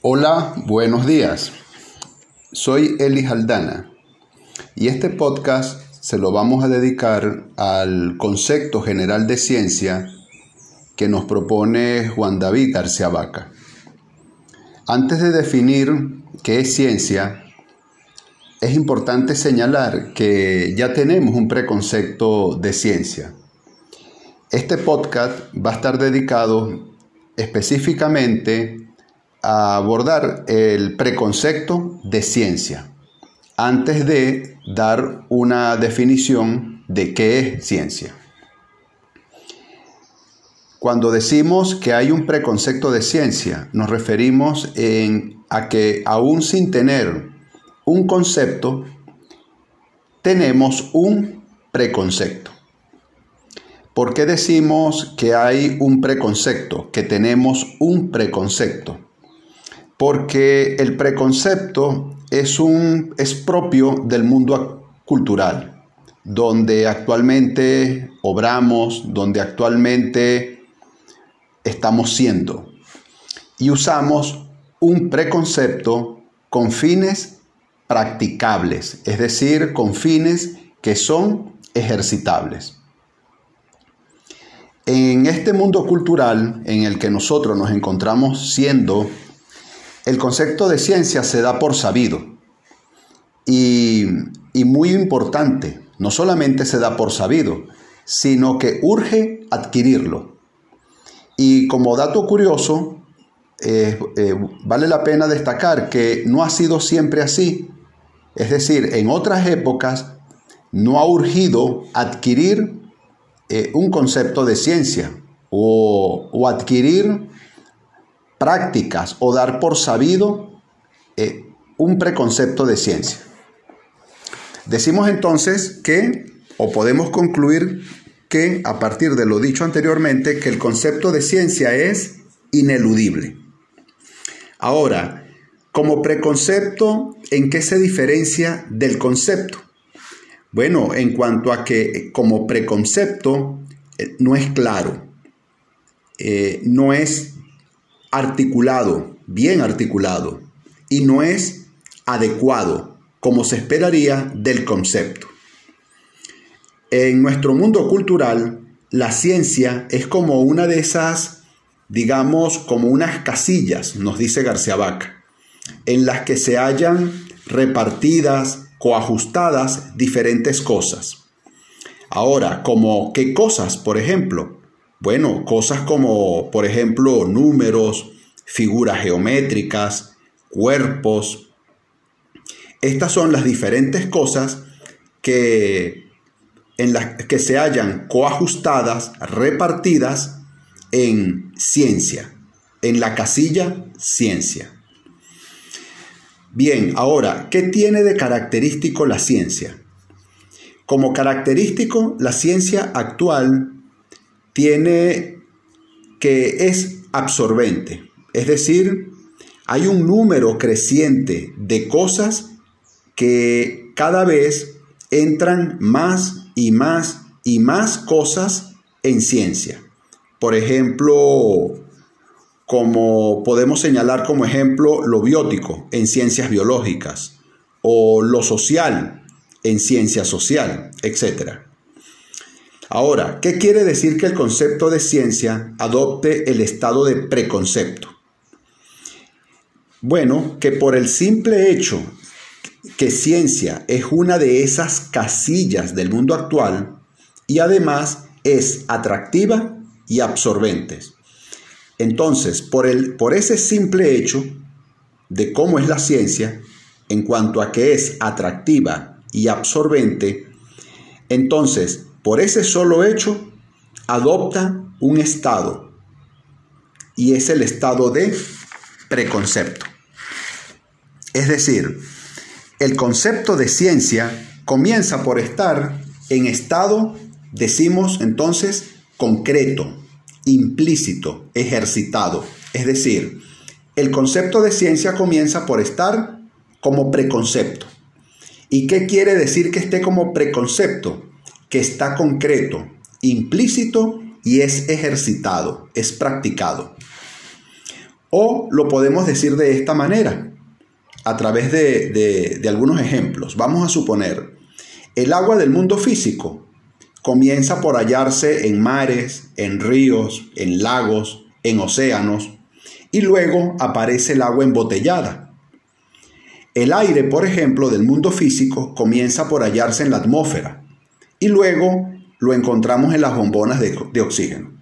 Hola, buenos días. Soy Eli Haldana y este podcast se lo vamos a dedicar al concepto general de ciencia que nos propone Juan David García Vaca. Antes de definir qué es ciencia, es importante señalar que ya tenemos un preconcepto de ciencia. Este podcast va a estar dedicado específicamente abordar el preconcepto de ciencia antes de dar una definición de qué es ciencia. Cuando decimos que hay un preconcepto de ciencia, nos referimos a que aún sin tener un concepto, tenemos un preconcepto. ¿Por qué decimos que hay un preconcepto, que tenemos un preconcepto? Porque el preconcepto es, un, es propio del mundo cultural, donde actualmente obramos, donde actualmente estamos siendo. Y usamos un preconcepto con fines practicables, es decir, con fines que son ejercitables. En este mundo cultural en el que nosotros nos encontramos siendo el concepto de ciencia se da por sabido y, muy importante, no solamente se da por sabido, sino que urge adquirirlo. Y como dato curioso, eh, eh, vale la pena destacar que no ha sido siempre así. Es decir, en otras épocas no ha urgido adquirir eh, un concepto de ciencia o, o adquirir prácticas o dar por sabido eh, un preconcepto de ciencia. Decimos entonces que, o podemos concluir que, a partir de lo dicho anteriormente, que el concepto de ciencia es ineludible. Ahora, como preconcepto, ¿en qué se diferencia del concepto? Bueno, en cuanto a que como preconcepto eh, no es claro, eh, no es articulado, bien articulado, y no es adecuado, como se esperaría del concepto. En nuestro mundo cultural, la ciencia es como una de esas, digamos, como unas casillas, nos dice García Vaca, en las que se hallan repartidas, coajustadas diferentes cosas. Ahora, como qué cosas, por ejemplo, bueno, cosas como, por ejemplo, números, figuras geométricas, cuerpos. Estas son las diferentes cosas que, en las que se hallan coajustadas, repartidas en ciencia, en la casilla ciencia. Bien, ahora, ¿qué tiene de característico la ciencia? Como característico, la ciencia actual tiene que es absorbente, es decir, hay un número creciente de cosas que cada vez entran más y más y más cosas en ciencia. Por ejemplo, como podemos señalar como ejemplo lo biótico en ciencias biológicas o lo social en ciencia social, etc. Ahora, ¿qué quiere decir que el concepto de ciencia adopte el estado de preconcepto? Bueno, que por el simple hecho que ciencia es una de esas casillas del mundo actual y además es atractiva y absorbente. Entonces, por, el, por ese simple hecho de cómo es la ciencia, en cuanto a que es atractiva y absorbente, entonces por ese solo hecho, adopta un estado y es el estado de preconcepto. Es decir, el concepto de ciencia comienza por estar en estado, decimos entonces, concreto, implícito, ejercitado. Es decir, el concepto de ciencia comienza por estar como preconcepto. ¿Y qué quiere decir que esté como preconcepto? Que está concreto, implícito y es ejercitado, es practicado. O lo podemos decir de esta manera, a través de, de algunos ejemplos. Vamos a suponer, el agua del mundo físico comienza por hallarse en mares, en ríos, en lagos, en océanos, y luego aparece el agua embotellada. El aire, por ejemplo, del mundo físico comienza por hallarse en la atmósfera y luego lo encontramos en las bombonas de, oxígeno.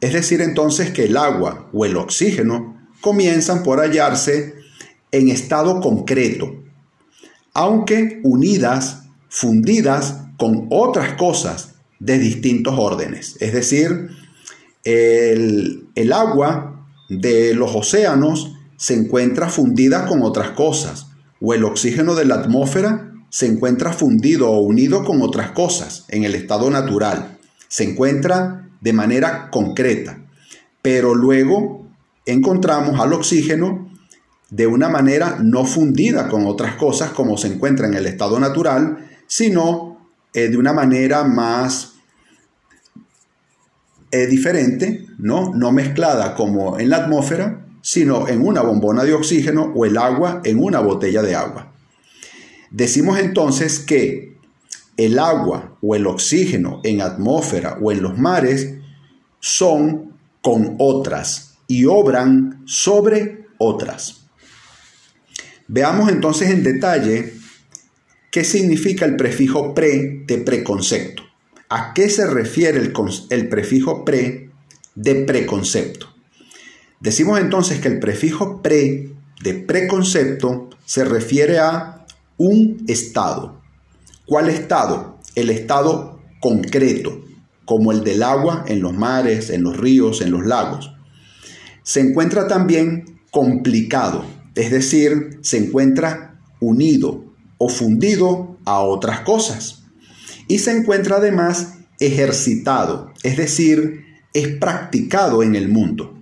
Es decir, entonces que el agua o el oxígeno comienzan por hallarse en estado concreto, aunque unidas, fundidas con otras cosas de distintos órdenes. Es decir, el, el agua de los océanos se encuentra fundida con otras cosas, o el oxígeno de la atmósfera se encuentra fundido o unido con otras cosas en el estado natural. Se encuentra de manera concreta. Pero luego encontramos al oxígeno de una manera no fundida con otras cosas como se encuentra en el estado natural, sino eh, de una manera más eh, diferente, ¿no? no mezclada como en la atmósfera, sino en una bombona de oxígeno o el agua en una botella de agua. Decimos entonces que el agua o el oxígeno en atmósfera o en los mares son con otras y obran sobre otras. Veamos entonces en detalle qué significa el prefijo pre de preconcepto. ¿A qué se refiere el, el prefijo pre de preconcepto? Decimos entonces que el prefijo pre de preconcepto se refiere a un estado. ¿Cuál estado? El estado concreto, como el del agua en los mares, en los ríos, en los lagos. Se encuentra también complicado, es decir, se encuentra unido o fundido a otras cosas. Y se encuentra además ejercitado, es decir, es practicado en el mundo.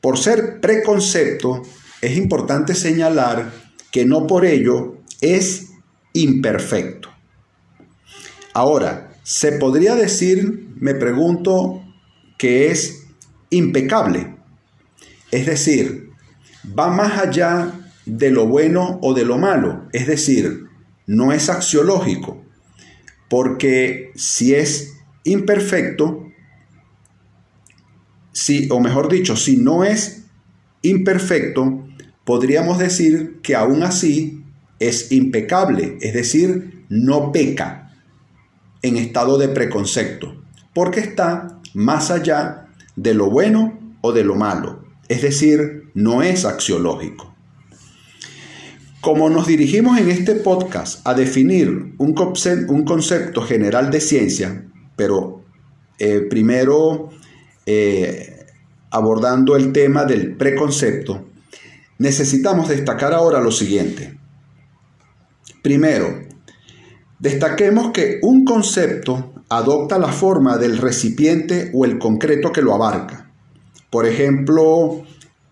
Por ser preconcepto, es importante señalar que no por ello es imperfecto. Ahora, ¿se podría decir, me pregunto, que es impecable? Es decir, va más allá de lo bueno o de lo malo, es decir, no es axiológico, porque si es imperfecto, si, o mejor dicho, si no es imperfecto, podríamos decir que aún así es impecable, es decir, no peca en estado de preconcepto, porque está más allá de lo bueno o de lo malo, es decir, no es axiológico. Como nos dirigimos en este podcast a definir un, concepto general de ciencia, pero eh, primero eh, abordando el tema del preconcepto, necesitamos destacar ahora lo siguiente. Primero, destaquemos que un concepto adopta la forma del recipiente o el concreto que lo abarca. Por ejemplo,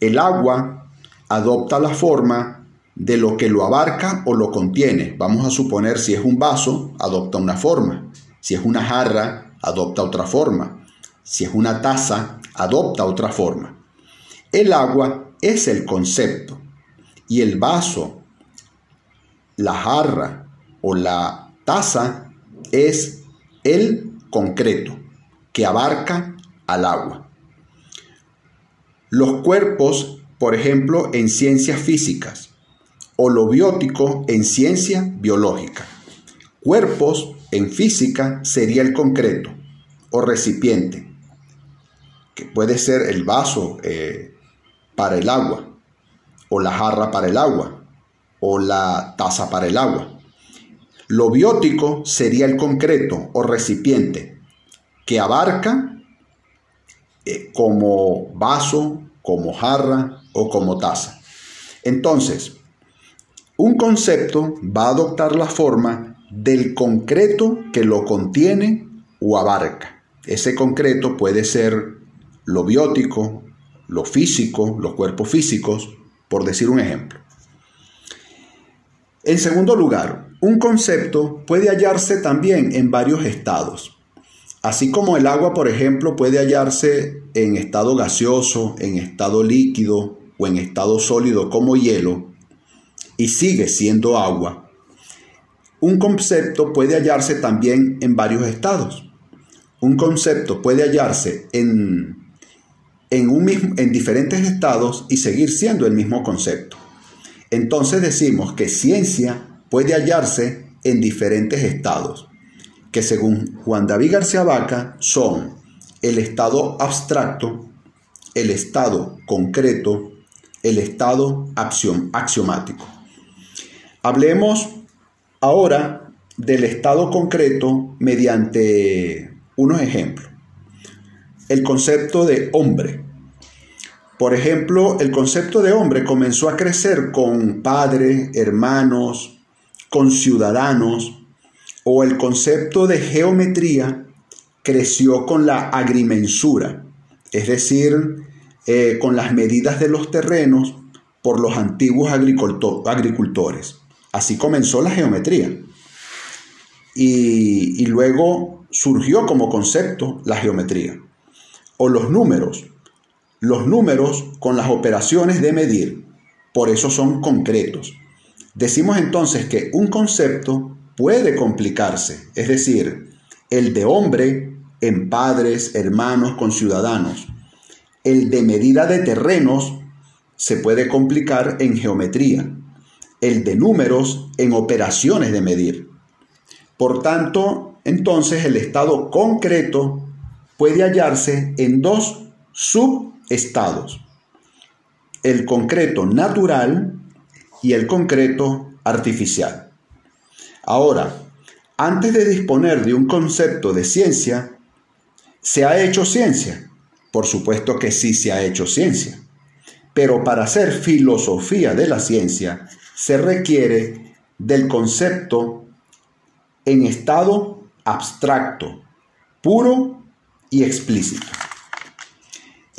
el agua adopta la forma de lo que lo abarca o lo contiene. Vamos a suponer si es un vaso, adopta una forma. Si es una jarra, adopta otra forma. Si es una taza, adopta otra forma. El agua es el concepto y el vaso, la jarra o la taza es el concreto que abarca al agua. Los cuerpos, por ejemplo, en ciencias físicas o lo biótico en ciencia biológica. Cuerpos en física sería el concreto o recipiente que puede ser el vaso eh, para el agua, o la jarra para el agua, o la taza para el agua. Lo biótico sería el concreto o recipiente que abarca eh, como vaso, como jarra o como taza. Entonces, un concepto va a adoptar la forma del concreto que lo contiene o abarca. Ese concreto puede ser lo biótico, lo físico, los cuerpos físicos, por decir un ejemplo. En segundo lugar, un concepto puede hallarse también en varios estados. Así como el agua, por ejemplo, puede hallarse en estado gaseoso, en estado líquido o en estado sólido como hielo y sigue siendo agua, un concepto puede hallarse también en varios estados. Un concepto puede hallarse en, en, diferentes estados y seguir siendo el mismo concepto. Entonces decimos que ciencia puede hallarse en diferentes estados, que según Juan David García Vaca son el estado abstracto, el estado concreto, el estado axiomático. Hablemos ahora del estado concreto mediante unos ejemplos. El concepto de hombre. Por ejemplo, el concepto de hombre comenzó a crecer con padres, hermanos, con ciudadanos, o el concepto de geometría creció con la agrimensura, es decir, eh, con las medidas de los terrenos por los antiguos agricultores. Así comenzó la geometría. Y, y, luego surgió como concepto la geometría. O los números. Los números con las operaciones de medir. Por eso son concretos. Decimos entonces que un concepto puede complicarse, es decir, el de hombre en padres, hermanos, conciudadanos. El de medida de terrenos se puede complicar en geometría, el de números en operaciones de medir. Por tanto, entonces el estado concreto puede hallarse en dos subestados, el concreto natural y el concreto artificial. Ahora, antes de disponer de un concepto de ciencia, ¿se ha hecho ciencia? Por supuesto que sí se ha hecho ciencia. Pero para hacer filosofía de la ciencia se requiere del concepto en estado abstracto, puro y explícito.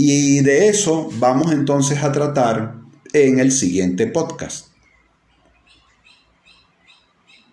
Y de eso vamos entonces a tratar en el siguiente podcast.